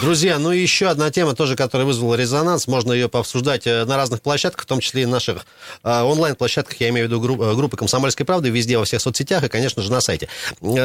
Друзья, ну и еще одна тема тоже, которая вызвала резонанс. Можно ее пообсуждать э, на разных площадках, в том числе и наших э, онлайн-площадках, я имею в виду групп, э, группы «Комсомольской правды», везде, во всех соцсетях и, конечно же, на сайте.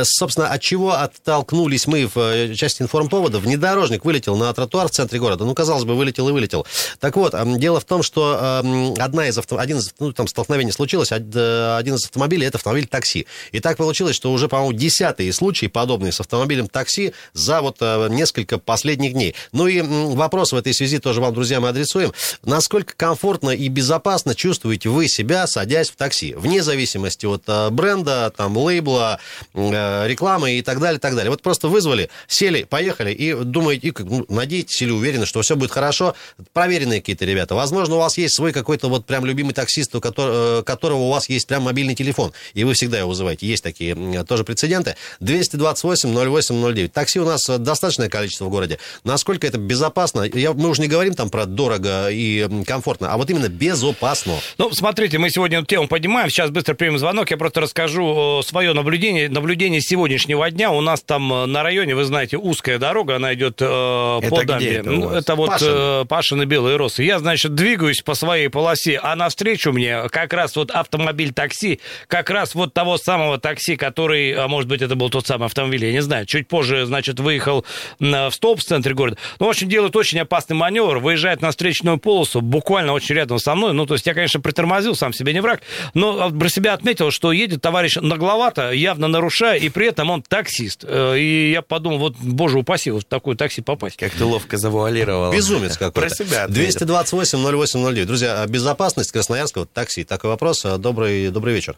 Собственно, от чего оттолкнулись мы в части информповода? Внедорожник вылетел на тротуар в центре города. Ну, казалось бы, вылетел и вылетел. Так вот, дело в том, что э, одна из авто... один из, ну, там столкновений случилось, од- один из автомобилей, это автомобиль такси. И так получилось, что уже, по-моему, десятые случаи подобные с автомобилем такси за вот несколько последних дней. Ну и вопрос в этой связи тоже вам, друзья, мы адресуем. Насколько комфортно и безопасно чувствуете вы себя, садясь в такси? Вне зависимости от э, бренда, там, лейбла, э, рекламы и так далее, так далее. Вот просто вызвали, сели, поехали и думаете, и, ну, надеетесь или уверены, что все будет хорошо. Проверенные какие-то ребята. Возможно, у вас есть свой какой-то вот прям любимый таксист, у которого, э, которого у вас есть прям мобильный телефон, и вы всегда его вызываете. Есть такие тоже прецеденты. 228-08-09. Такси у нас достаточное количество в городе. Насколько это безопасно? Я, мы уже не говорим там про дорого и комфортно, а вот именно безопасно. Ну, смотрите, мы сегодня эту тему поднимаем. Сейчас быстро примем звонок. Я просто расскажу свое наблюдение. Наблюдение сегодняшнего дня. У нас там э, на районе, вы знаете, узкая дорога. Она идет э, Это по дамбе. это Ну, это вот Пашин. э, Пашины белые росы. Я, значит, двигаюсь по своей полосе, а навстречу мне как раз вот автомобиль такси, как раз вот того самого такси, который, а может быть, это был тот самый автомобиль, я не знаю. Чуть позже, значит, выехал м, в столб центре города. Ну, в общем, делает очень опасный маневр, выезжает на встречную полосу, буквально очень рядом со мной. Ну, то есть я, конечно, притормозил, сам себе не враг, но про себя отметил, что едет товарищ нагловато, явно нарушая, и при этом он таксист. Э, И я подумал, вот, боже упаси, вот в такое такси попасть. Как ты ловко завуалировал. Безумец какой-то. Про себя ответил. 228-08-09. Друзья, безопасность Красноярского такси. Такой вопрос. Добрый, добрый вечер.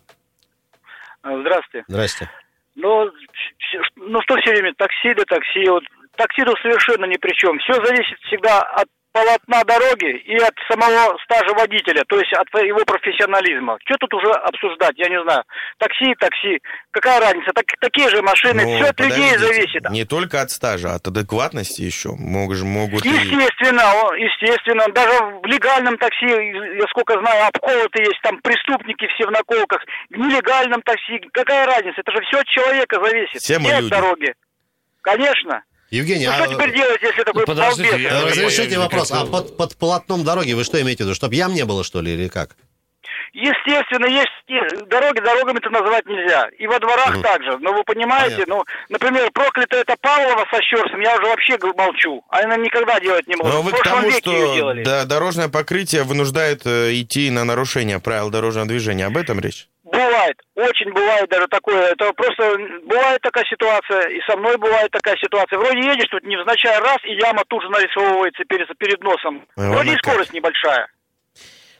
А, Здравствуйте. Здрасте. Ну, ну что все время такси да такси. Вот такси тут совершенно ни при чем. Все зависит всегда от полотна дороги и от самого стажа водителя, то есть от его профессионализма. Что тут уже обсуждать, я не знаю. Такси, такси, какая разница? Так, такие же машины, Ну, все от людей зависит. Не только от стажа, от адекватности еще. Могут, могут и... Естественно, о, естественно. Даже в легальном такси, я сколько знаю, обколоты есть, там преступники все в наколках. В нелегальном такси, какая разница? Это же все от человека зависит. Все И от дороги. Конечно. Евгений, Ну, а, что теперь делать, если такой подождите, балбес? я- разрешите я- вопрос. А под, под полотном дороги вы что имеете в виду? Чтобы ям не было, что ли, или как? Естественно, есть дороги, дорогами-то называть нельзя. И во дворах также. Но вы понимаете, Понятно. ну, например, проклятая это Павлова со Щерсом, я уже вообще молчу. Она никогда делать не может. Но в вы к тому, что да, дорожное покрытие вынуждает э, идти на нарушение правил дорожного движения. Об этом речь? Бывает, очень бывает даже такое. Это просто бывает такая ситуация, и со мной бывает такая ситуация. Вроде едешь тут невзначай раз, и яма тут же нарисовывается перед, перед носом. Вроде и скорость небольшая.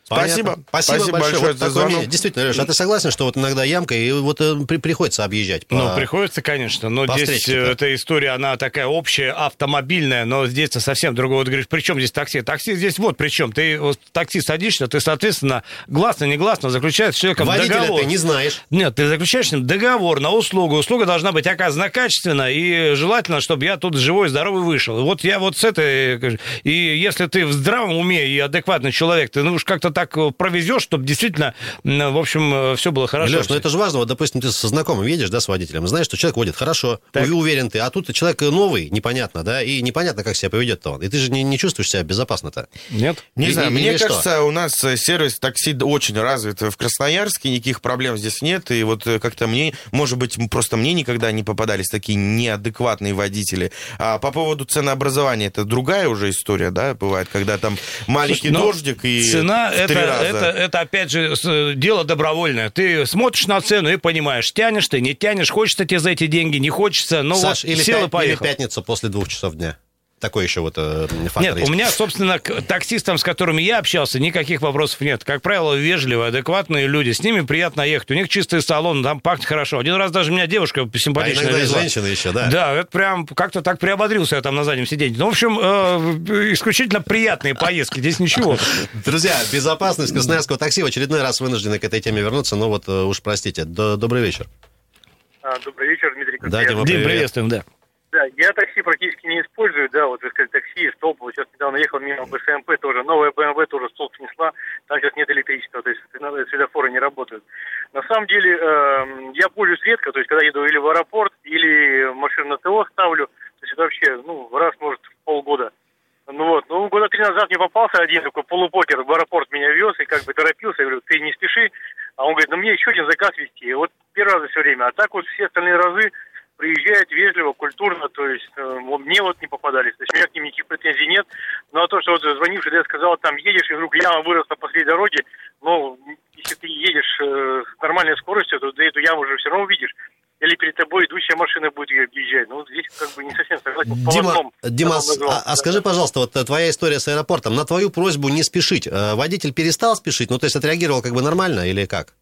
Спасибо. Понятно. Спасибо, Спасибо большое. большое Вот за звонок. мнение. Действительно, Леш, а ты согласен, что вот иногда ямка, и вот э, при- приходится объезжать? по- Ну, приходится, конечно, но по здесь э, да. эта история, она такая общая, автомобильная, но здесь совсем другое. Вот говоришь, при чем здесь такси? Такси здесь вот при чем. Ты вот в такси садишься, ты, соответственно, гласно-негласно заключаешь с человеком Водителя договор. ты не знаешь. Нет, ты заключаешь с ним договор на услугу. Услуга должна быть оказана качественно, и желательно, чтобы я тут живой, здоровый вышел. Вот я вот с этой... э, И если ты в здравом уме и адекватный человек, ты ну, уж как-то так э, провезешь, чтобы действительно, в общем, все было хорошо. Леш, ну это же важно. Вот, допустим, ты со знакомым едешь, да, с водителем, знаешь, что человек водит хорошо, Так. и уверен ты, а тут человек новый, непонятно, да, и непонятно, как себя поведет-то он. И ты же не, не чувствуешь себя безопасно-то. Нет? Не И- знаю, и- мне или что? кажется, у нас э, сервис такси очень развит в Красноярске, никаких проблем здесь нет, и вот э, как-то мне, может быть, просто мне никогда не попадались такие неадекватные водители. А по поводу ценообразования, это другая уже история, да, бывает, когда там маленький Слушай, ну, дождик и Цена это, три раза. это, это, опять же, дело добровольное. Ты смотришь на цену и понимаешь, тянешь ты, не тянешь, хочется тебе за эти деньги, не хочется, ну Саш, вот или, сел пя- и или поехал. пятница после двух часов дня. Такой еще вот э, фактор Нет, есть. у меня, собственно, к таксистам, с которыми я общался, никаких вопросов нет. Как правило, вежливые, адекватные люди. С ними приятно ехать. У них чистый салон, там пахнет хорошо. Один раз даже меня девушка А симпатичная и везла. женщины еще, да. Да, это прям как-то так приободрился я там на заднем сиденье. Ну, в общем, э, исключительно приятные поездки. Здесь ничего. Друзья, безопасность красноярского такси в очередной раз вынуждены к этой теме вернуться. Ну вот э, уж простите. Добрый вечер. А, Добрый вечер, Дмитрий Да, Дима, Дим, привет. приветствуем, да. Да, я такси практически не использую, да, вот вы сказали, такси, столб, вот сейчас недавно ехал мимо БСМП тоже, новая БМВ тоже столб снесла, там сейчас нет электричества, то есть светофоры не работают. На самом деле, э, я пользуюсь редко, то есть когда еду или в аэропорт, или машину на ТО ставлю, то есть это вообще, ну, раз, может, в полгода. Ну вот, ну года три назад мне попался один такой полупокер в аэропорт меня вез и как бы торопился, я говорю, ты не спеши, а он говорит, ну мне еще один заказ вести, вот первый раз за все время, а так вот все остальные разы приезжает вежливо, культурно, то есть э, мне вот не попадались, то есть у меня к ним никаких претензий нет. А то, что вот звонивший, я сказал, там едешь, и вдруг яма выросла посреди дороги, ну, если ты едешь э, с нормальной скоростью, то ты эту яму уже все равно увидишь. Или перед тобой идущая машина будет ее объезжать. Ну, здесь как бы не совсем согласен. Дима, одном, Дима а, а скажи, пожалуйста, вот твоя история с аэропортом. На твою просьбу не спешить. Э, водитель перестал спешить? Ну, то есть отреагировал как бы нормально или как?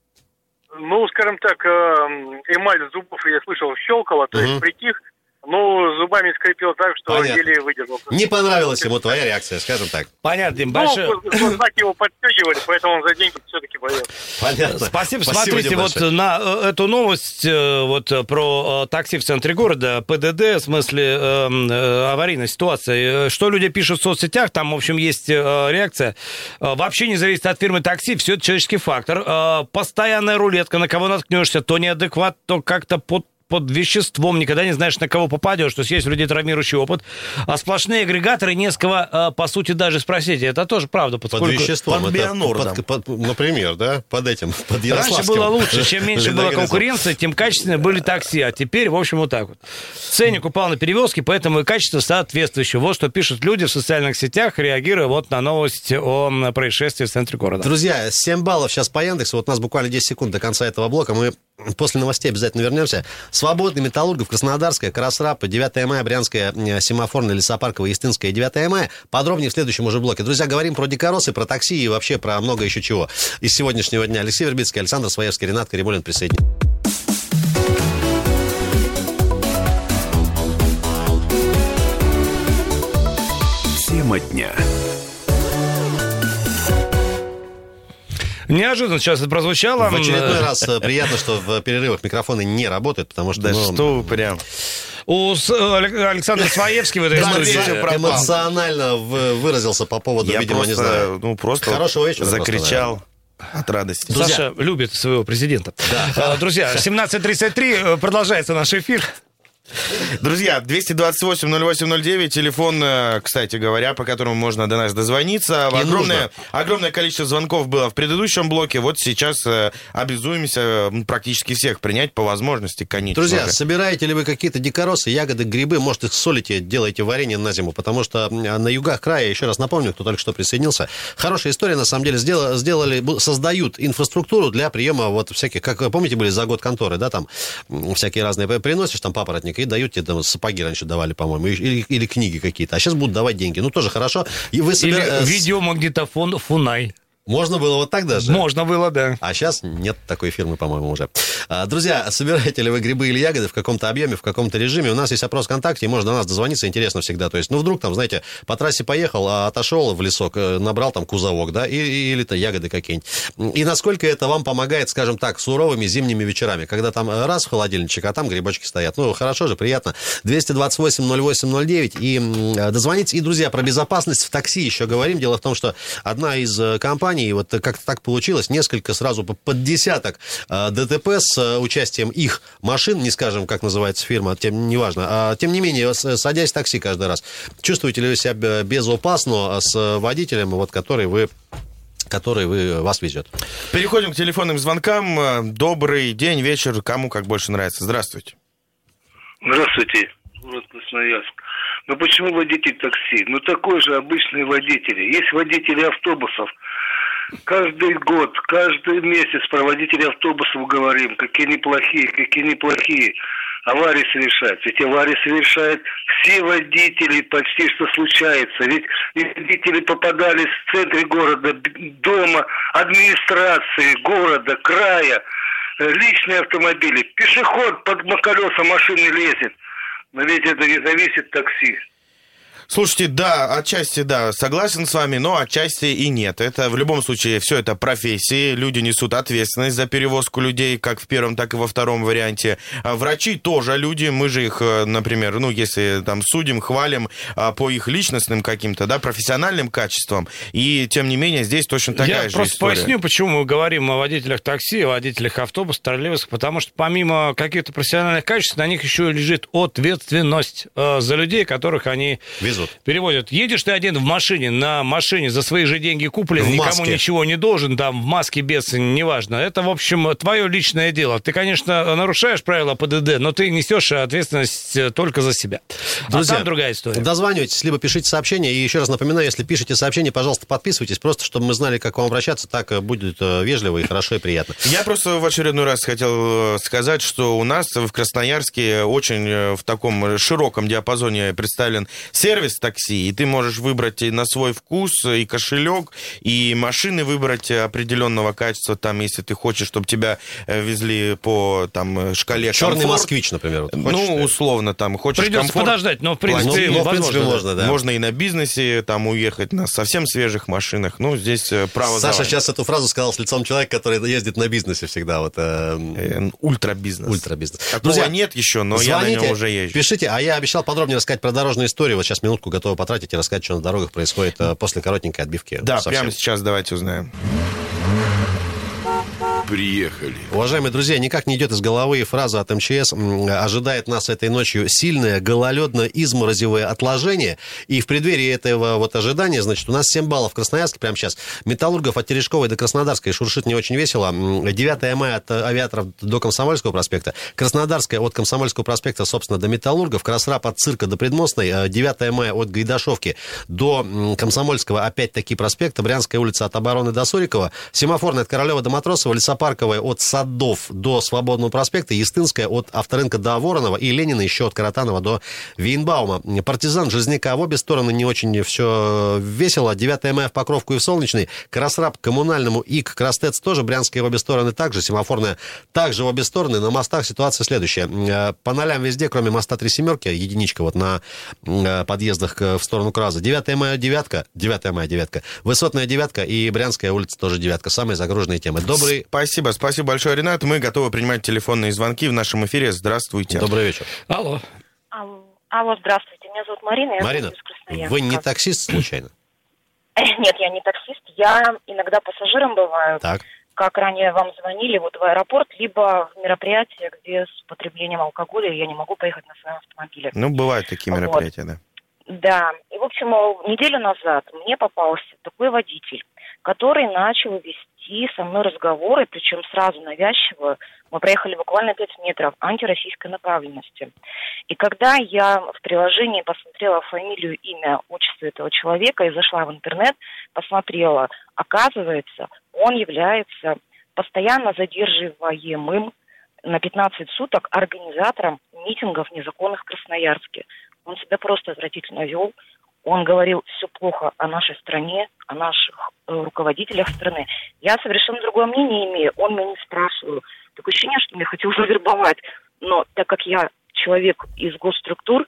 Ну, скажем так, эм, эмаль зубов, я слышал, щелкала, то угу. есть притих. Ну, зубами скрипел так, что Понятно. еле выдержал. Не понравилась ему твоя реакция, скажем так. Понятно, Дим, большое... Ну, знаки его подстегивали, поэтому он за деньги все-таки боец. Понятно. Спасибо. Спасибо Смотрите, вот большое. на э, эту новость э, вот э, про такси в центре города, ПДД, в смысле э, аварийной ситуации. Что люди пишут в соцсетях, там, в общем, есть реакция. Вообще не зависит от фирмы такси, все это человеческий фактор. Постоянная рулетка, на кого наткнешься, то неадекват, то как-то под под веществом, никогда не знаешь, на кого попадешь. То есть есть у людей травмирующий опыт. А сплошные агрегаторы, не с кого, а, по сути, даже спросить. Это тоже правда. Поскольку... Под веществом. Под бионордом. Под, под, например, да? Под этим, под Раньше было лучше. Чем меньше была конкуренция, тем качественнее были такси. А теперь, в общем, вот так вот. Ценник упал на перевозки, поэтому и качество соответствующее. Вот что пишут люди в социальных сетях, реагируя вот на новости о происшествии в центре города. Друзья, 7 баллов сейчас по Яндексу. Вот у нас буквально 10 секунд до конца этого блока. Мы После новостей обязательно вернемся. Свободный Металлургов, Краснодарская, Красрапа, 9 мая, Брянская, Семафорная, Лесопарковая, Истинская, 9 мая. Подробнее в следующем уже блоке. Друзья, говорим про дикоросы, про такси и вообще про много еще чего. Из сегодняшнего дня Алексей Вербицкий, Александр Своевский, Ренат Карибулин присоединится. Неожиданно сейчас это прозвучало. В очередной раз э, приятно, что в перерывах микрофоны не работают, потому что... Да ну, что вы прям... У э, Александра Своевский в этой да, истории эмоционально выразился по поводу, Я видимо, просто, не знаю. Ну, просто Хорошего вечера закричал. Просто, от радости. Друзья. Саша любит своего президента. Да. Друзья, 17.33, продолжается наш эфир. Друзья, 228-08-09, телефон, э, кстати говоря, по которому можно до нас дозвониться. огромное, огромное количество звонков было в предыдущем блоке. Вот сейчас э, обязуемся практически всех принять по возможности, конечно. Друзья, собираете ли вы какие-то дикоросы, ягоды, грибы? Может, их солите, делаете варенье на зиму? Потому что на югах края, еще раз напомню, кто только что присоединился, хорошая история, на самом деле, сделали, сделали создают инфраструктуру для приема вот всяких, как помните, были за год конторы, да, там всякие разные, приносишь там папоротник, денег и дают тебе там сапоги раньше давали, по-моему, или, или книги какие-то. А сейчас будут давать деньги. Ну, тоже хорошо. И вы собер... Или э, видеомагнитофон Фунай. Можно было вот так даже? Можно было, да. А сейчас нет такой фирмы, по-моему, уже. А, друзья, собираете ли вы грибы или ягоды в каком-то объеме, в каком-то режиме? У нас есть опрос ВКонтакте, можно до нас дозвониться, интересно всегда. То есть, ну, вдруг там, знаете, по трассе поехал, а отошел в лесок, э, набрал там кузовок, да, и, или-то ягоды какие-нибудь. И насколько это вам помогает, скажем так, суровыми зимними вечерами, когда там раз в холодильничек, а там грибочки стоят. Ну, хорошо же, приятно. 228-08-09 и дозвонить. И, друзья, про безопасность в такси еще говорим. Дело в том, что одна из э, компаний компаний, вот как-то так получилось, несколько сразу под десяток а, ДТП с а, участием их машин, не скажем, как называется фирма, тем неважно, а, тем не менее, садясь в такси каждый раз, чувствуете ли вы себя безопасно с водителем, вот, который вы который вы, вас везет. Переходим к телефонным звонкам. Добрый день, вечер, кому как больше нравится. Здравствуйте. Здравствуйте, город Красноярск. Ну почему водитель такси? Ну такой же обычный водитель. Есть водители автобусов, Каждый год, каждый месяц про водителей автобусов говорим, какие неплохие, какие неплохие. Аварии совершаются. Ведь аварии совершают все водители, почти что случается. Ведь водители попадались в центре города, дома, администрации, города, края, личные автомобили. Пешеход под колеса машины лезет. Но ведь это не зависит такси. Слушайте, да, отчасти да, согласен с вами, но отчасти и нет. Это в любом случае все это профессии, люди несут ответственность за перевозку людей, как в первом, так и во втором варианте. А врачи тоже люди, мы же их, э, например, ну, если там судим, хвалим а, по их личностным каким-то, да, профессиональным качествам, и тем не менее здесь точно такая Я же просто история. поясню, почему мы говорим о водителях такси, о водителях автобусов, троллейбусов, потому что помимо каких-то профессиональных качеств, на них еще лежит ответственность э, за людей, которых они Везут. Переводят. Едешь ты один в машине, на машине за свои же деньги куплен, В никому маске. ничего не должен, там, в маске без, неважно. Это, в общем, твое личное дело. Ты, конечно, нарушаешь правила ПДД, но ты несешь ответственность э, только за себя. Друзья, а там другая история. Дозванивайтесь, либо пишите сообщения. И еще раз напоминаю, если пишете сообщение, пожалуйста, подписывайтесь, просто чтобы мы знали, как к вам обращаться, так э, будет э, вежливо и хорошо и приятно. Я просто в очередной раз хотел сказать, что у нас в Красноярске очень в таком широком диапазоне представлен сервис такси, и ты можешь выбрать и на свой вкус и кошелек, и машины выбрать определенного качества, там, если ты хочешь, чтобы тебя э, везли по там э, шкале Черный комфорт. москвич, например. вот хочешь, Ну, что ли? условно, там, хочешь Придется комфорт, подождать, но, в принципе, Ну, ну, в принципе, можно, да. Можно и на бизнесе там уехать на совсем свежих машинах. Ну, здесь э, право Саша вами. сейчас эту фразу сказал с лицом человека, который ездит на бизнесе всегда. Вот, э, Э, Ультрабизнес. Ультрабизнес. Такого Друзья, нет еще, но я на Звоните, нем уже езжу. пишите, а я обещал подробнее рассказать про дорожную историю. Вот сейчас минутку готовы потратить и рассказать, что на дорогах происходит э, после коротенькой отбивки. Да, Совсем. прямо сейчас давайте узнаем. Приехали. Уважаемые друзья, никак не идет из головы фраза от МЧС «Ожидает нас этой ночью сильное гололедно-изморозевое отложение». И в преддверии этого вот ожидания, значит, у нас 7 баллов в Красноярске прямо сейчас. Металлургов от Терешковой до Краснодарской шуршит не очень весело. М, 9 мая от э, авиаторов до Комсомольского проспекта. Краснодарская от Комсомольского проспекта, собственно, до Металлургов. Красрап от Цирка до Предмостной. Э, 9 мая от Гайдашовки до Комсомольского, опять-таки проспекта. Брянская улица от Обороны до Сурикова. Семафорная от Королева до Матросова. Лесопарковая от Садов до Свободного проспекта. Естинская от Авторынка до Воронова. И Ленина еще от Каратанова до Вейнбаума. Партизан, Жизняка в обе стороны не очень все весело. 9 мая в Покровку и в Солнечный. Красрап к Коммунальному и к Крастец тоже. Брянская в обе стороны также. Семафорная также в обе стороны. На мостах ситуация следующая. Э, По нолям везде, кроме моста Три Семерки, единичка вот на э, подъездах в сторону Краза. 9 мая девятка, 9 мая девятка, Высотная девятка и Брянская улица тоже девятка. Самые загруженные темы. Добрый, Спасибо, спасибо большое, Ренат. Мы готовы принимать телефонные звонки в нашем эфире. Здравствуйте. добрый вечер. Алло. Алло, алло, здравствуйте. Меня зовут Марина. Я Марина, вы не таксист случайно? Нет, я не таксист. Я иногда пассажиром бываю. Так. Как ранее вам звонили, вот в аэропорт, либо в мероприятие, где с употреблением алкоголя я не могу поехать на своем автомобиле. Ну, бывают такие Вот. мероприятия, да. Да, и, в общем, э, неделю назад мне попался такой водитель, который начал вести со мной разговоры, причем сразу навязчиво. Мы проехали буквально 5 метров антироссийской направленности. И когда я в приложении посмотрела фамилию, имя, отчество этого человека и зашла в интернет, посмотрела, оказывается, он является постоянно задерживаемым на 15 суток организатором митингов незаконных в Красноярске. Он себя просто отвратительно вел. Он говорил все плохо о нашей стране, о наших э, руководителях страны. Я совершенно другое мнение имею. Он меня не спрашивал. Такое ощущение, что меня хотел завербовать. Но так как я человек из госструктур,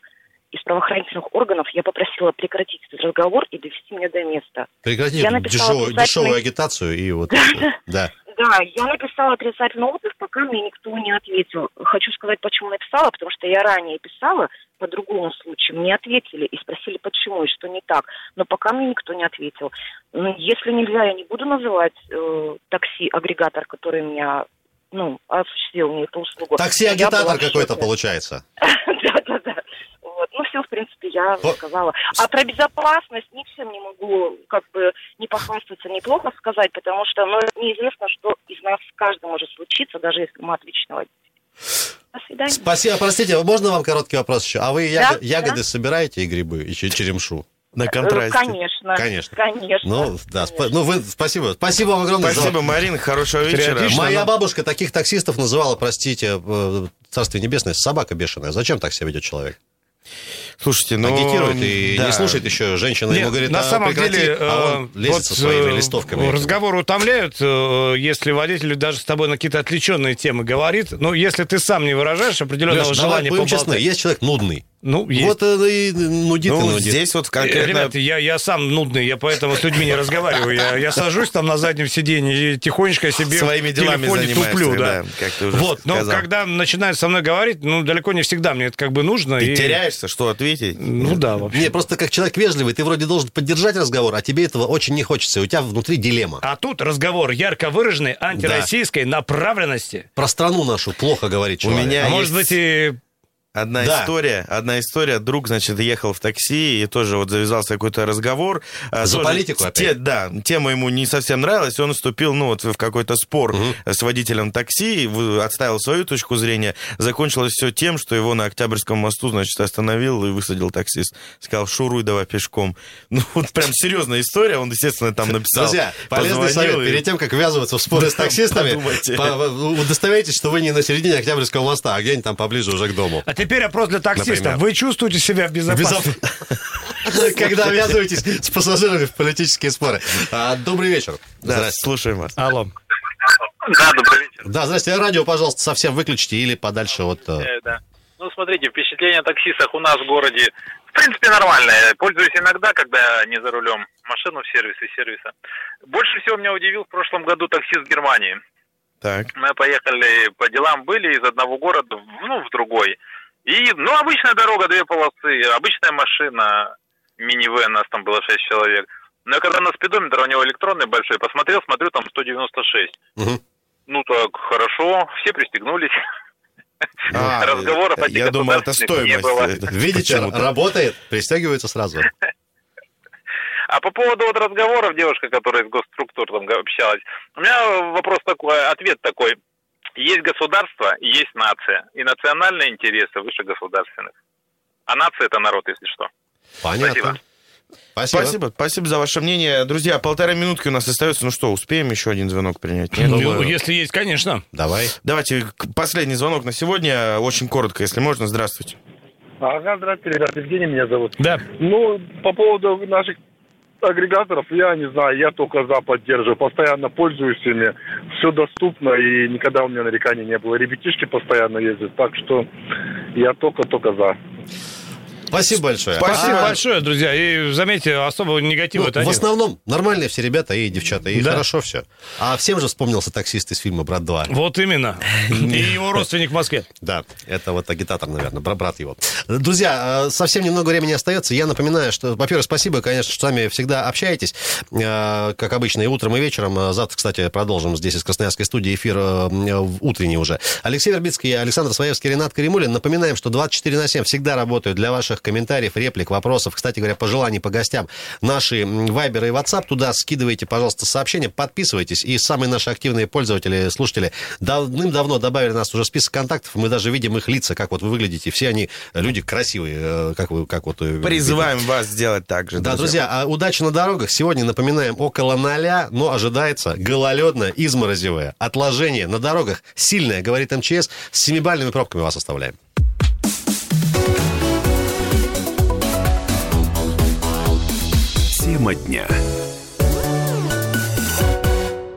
из правоохранительных органов, я попросила прекратить этот разговор и довести меня до места. Прекратите Я написала дешевую, агитацию и вот... Да. Да, я написала отрицательный отзыв, пока мне никто не ответил. Хочу сказать, почему написала, потому что я ранее писала по другому случаю. Мне ответили и спросили, почему и что не так. Но пока мне никто не ответил. Ну, если нельзя, я не буду называть э, такси-агрегатор, который меня ну, осуществил мне эту услугу. Такси-агитатор какой-то получается. Да-да-да. Вот. Ну, все, в принципе, я сказала. А про безопасность ни всем не могу как бы не похвастаться, неплохо сказать, потому что ну, неизвестно, что из нас каждый может случиться, даже если мы отлично водитель. До свидания. Спасибо. Простите, можно вам короткий вопрос еще? А вы Да, яго- ягоды да. собираете и грибы, и че- черемшу? На Э, контрасте. Конечно. Конечно. Конечно. Ну, да, спа- ну вы, спасибо. Спасибо вам огромное. за- Спасибо, Марин, хорошего вечера. Моя ну. бабушка таких таксистов называла, простите, э, царствие небесное, собака бешеная. Зачем так себя ведет человек? Слушайте, ну... Агитирует и да. не слушает еще женщина. Нет, ему говорит, на «А, самом прекрати», деле, а он э, лезет вот, со своими э, листовками. Разговоры утомляют, э, если водитель даже с тобой на какие-то отвлеченные темы говорит. Но если ты сам не выражаешь определенного Леш, желания поболтать. есть человек нудный. Ну, есть. Вот и нудит, и Ну, нудит. здесь вот конкретно... Ребята, я, я сам нудный, я поэтому с людьми не разговариваю. Я, я сажусь там на заднем сиденье и тихонечко себе Своими в делами телефоне туплю, да. да, как ты уже вот, но сказал. когда начинают со мной говорить, ну, далеко не всегда мне это как бы нужно. Ты и- теряешься, что ответить? Ну да, вообще. Не, просто как человек вежливый, ты вроде должен поддержать разговор, а тебе этого очень не хочется, и у тебя внутри дилемма. А тут разговор ярко выраженной антироссийской направленности. Про страну нашу плохо говорит У человек. меня А может есть- быть и... Одна Да. история, одна история. Друг, значит, ехал в такси, и тоже вот завязался какой-то разговор. А, За тоже политику те- опять? Да, тема ему не совсем нравилась, он вступил, ну, вот в какой-то спор с водителем такси, отставил свою точку зрения. Закончилось все тем, что его на Октябрьском мосту, значит, остановил и высадил таксист. Сказал, шуруй давай пешком. Ну, вот прям серьезная история, он, естественно, там написал. Друзья, полезный совет. и- Перед тем, как ввязываться в споры с таксистами, удостоверитесь, что вы не на середине Октябрьского моста, а где-нибудь там поближе уже к дому. А теперь опрос для таксистов. Например. Вы чувствуете себя в безопасности? Когда ввязываетесь с пассажирами в политические споры. А, Добрый вечер. Да, Здрасте. слушаем вас. Алло. Да, добрый вечер. Да, здрасте. Радио, пожалуйста, совсем выключите или подальше от... э, Э, да. Ну, смотрите, впечатление о таксистах у нас в городе, в принципе, нормальное. Пользуюсь иногда, когда не за рулем машину в сервисе сервиса. Больше всего меня удивил в прошлом году таксист Германии. Так. Мы поехали по делам, были из одного города, ну, в другой. И, ну, обычная дорога, две полосы, обычная машина, минивэн, нас там было шесть человек. Но я когда на спидометр, у него электронный большой, посмотрел, смотрю, там 196. Мгм. Ну, так, хорошо, все пристегнулись. А, Разговоров о Я думал, это стоимость. Видите, работает, пристегиваются сразу. А по поводу вот разговоров, девушка, которая из госструктур там общалась, у меня вопрос такой, ответ такой. Есть государство, и есть нация. И национальные интересы выше государственных. А нация это народ, если что. Понятно. Спасибо. Спасибо. Спасибо, спасибо за ваше мнение. Друзья, полторы минутки у нас остается. Ну что, успеем еще один звонок принять? Нет? Ну, Думаю. если есть, конечно. Давай. Давайте последний звонок на сегодня. Очень коротко, если можно. Здравствуйте. Ага, здравствуйте, ребят, Евгений меня зовут. Да. Ну, по поводу наших агрегаторов, я не знаю, я только за поддерживаю, постоянно пользуюсь ими, все доступно, и никогда у меня нареканий не было. Ребятишки постоянно ездят, так что я только-только за. Спасибо большое. Спасибо А, большое, друзья. И заметьте, особого негатива ну, в основном нормальные все ребята и девчата, и Да. хорошо все. А всем же вспомнился таксист из фильма «Брат 2». Вот именно. И его родственник в Москве. Да, это вот агитатор, наверное, бра- брат его. Друзья, э, совсем немного времени остается. Я напоминаю, что, во-первых, спасибо, конечно, что с вами всегда общаетесь, э, как обычно, и утром, и вечером. Э, Завтра, кстати, продолжим здесь из Красноярской студии эфир утренний уже. Алексей Вербицкий, Александр Своевский, Ренат Каримулин. Напоминаем, что 24 на 7 всегда работают для ваших комментариев, реплик, вопросов. Кстати говоря, пожеланий по гостям. Наши вайберы и WhatsApp туда скидывайте, пожалуйста, сообщения, подписывайтесь. И самые наши активные пользователи, слушатели, давным-давно добавили нас уже в список контактов. Мы даже видим их лица, как вот вы выглядите. Все они люди красивые, э, как вы, как вот... э, Призываем вас сделать так же. да, друзья, а удачи на дорогах. Сегодня, напоминаем, около ноля, но ожидается гололедное, изморозевое отложение на дорогах. Сильное, говорит МЧС, с семибальными пробками вас оставляем. Тема дня.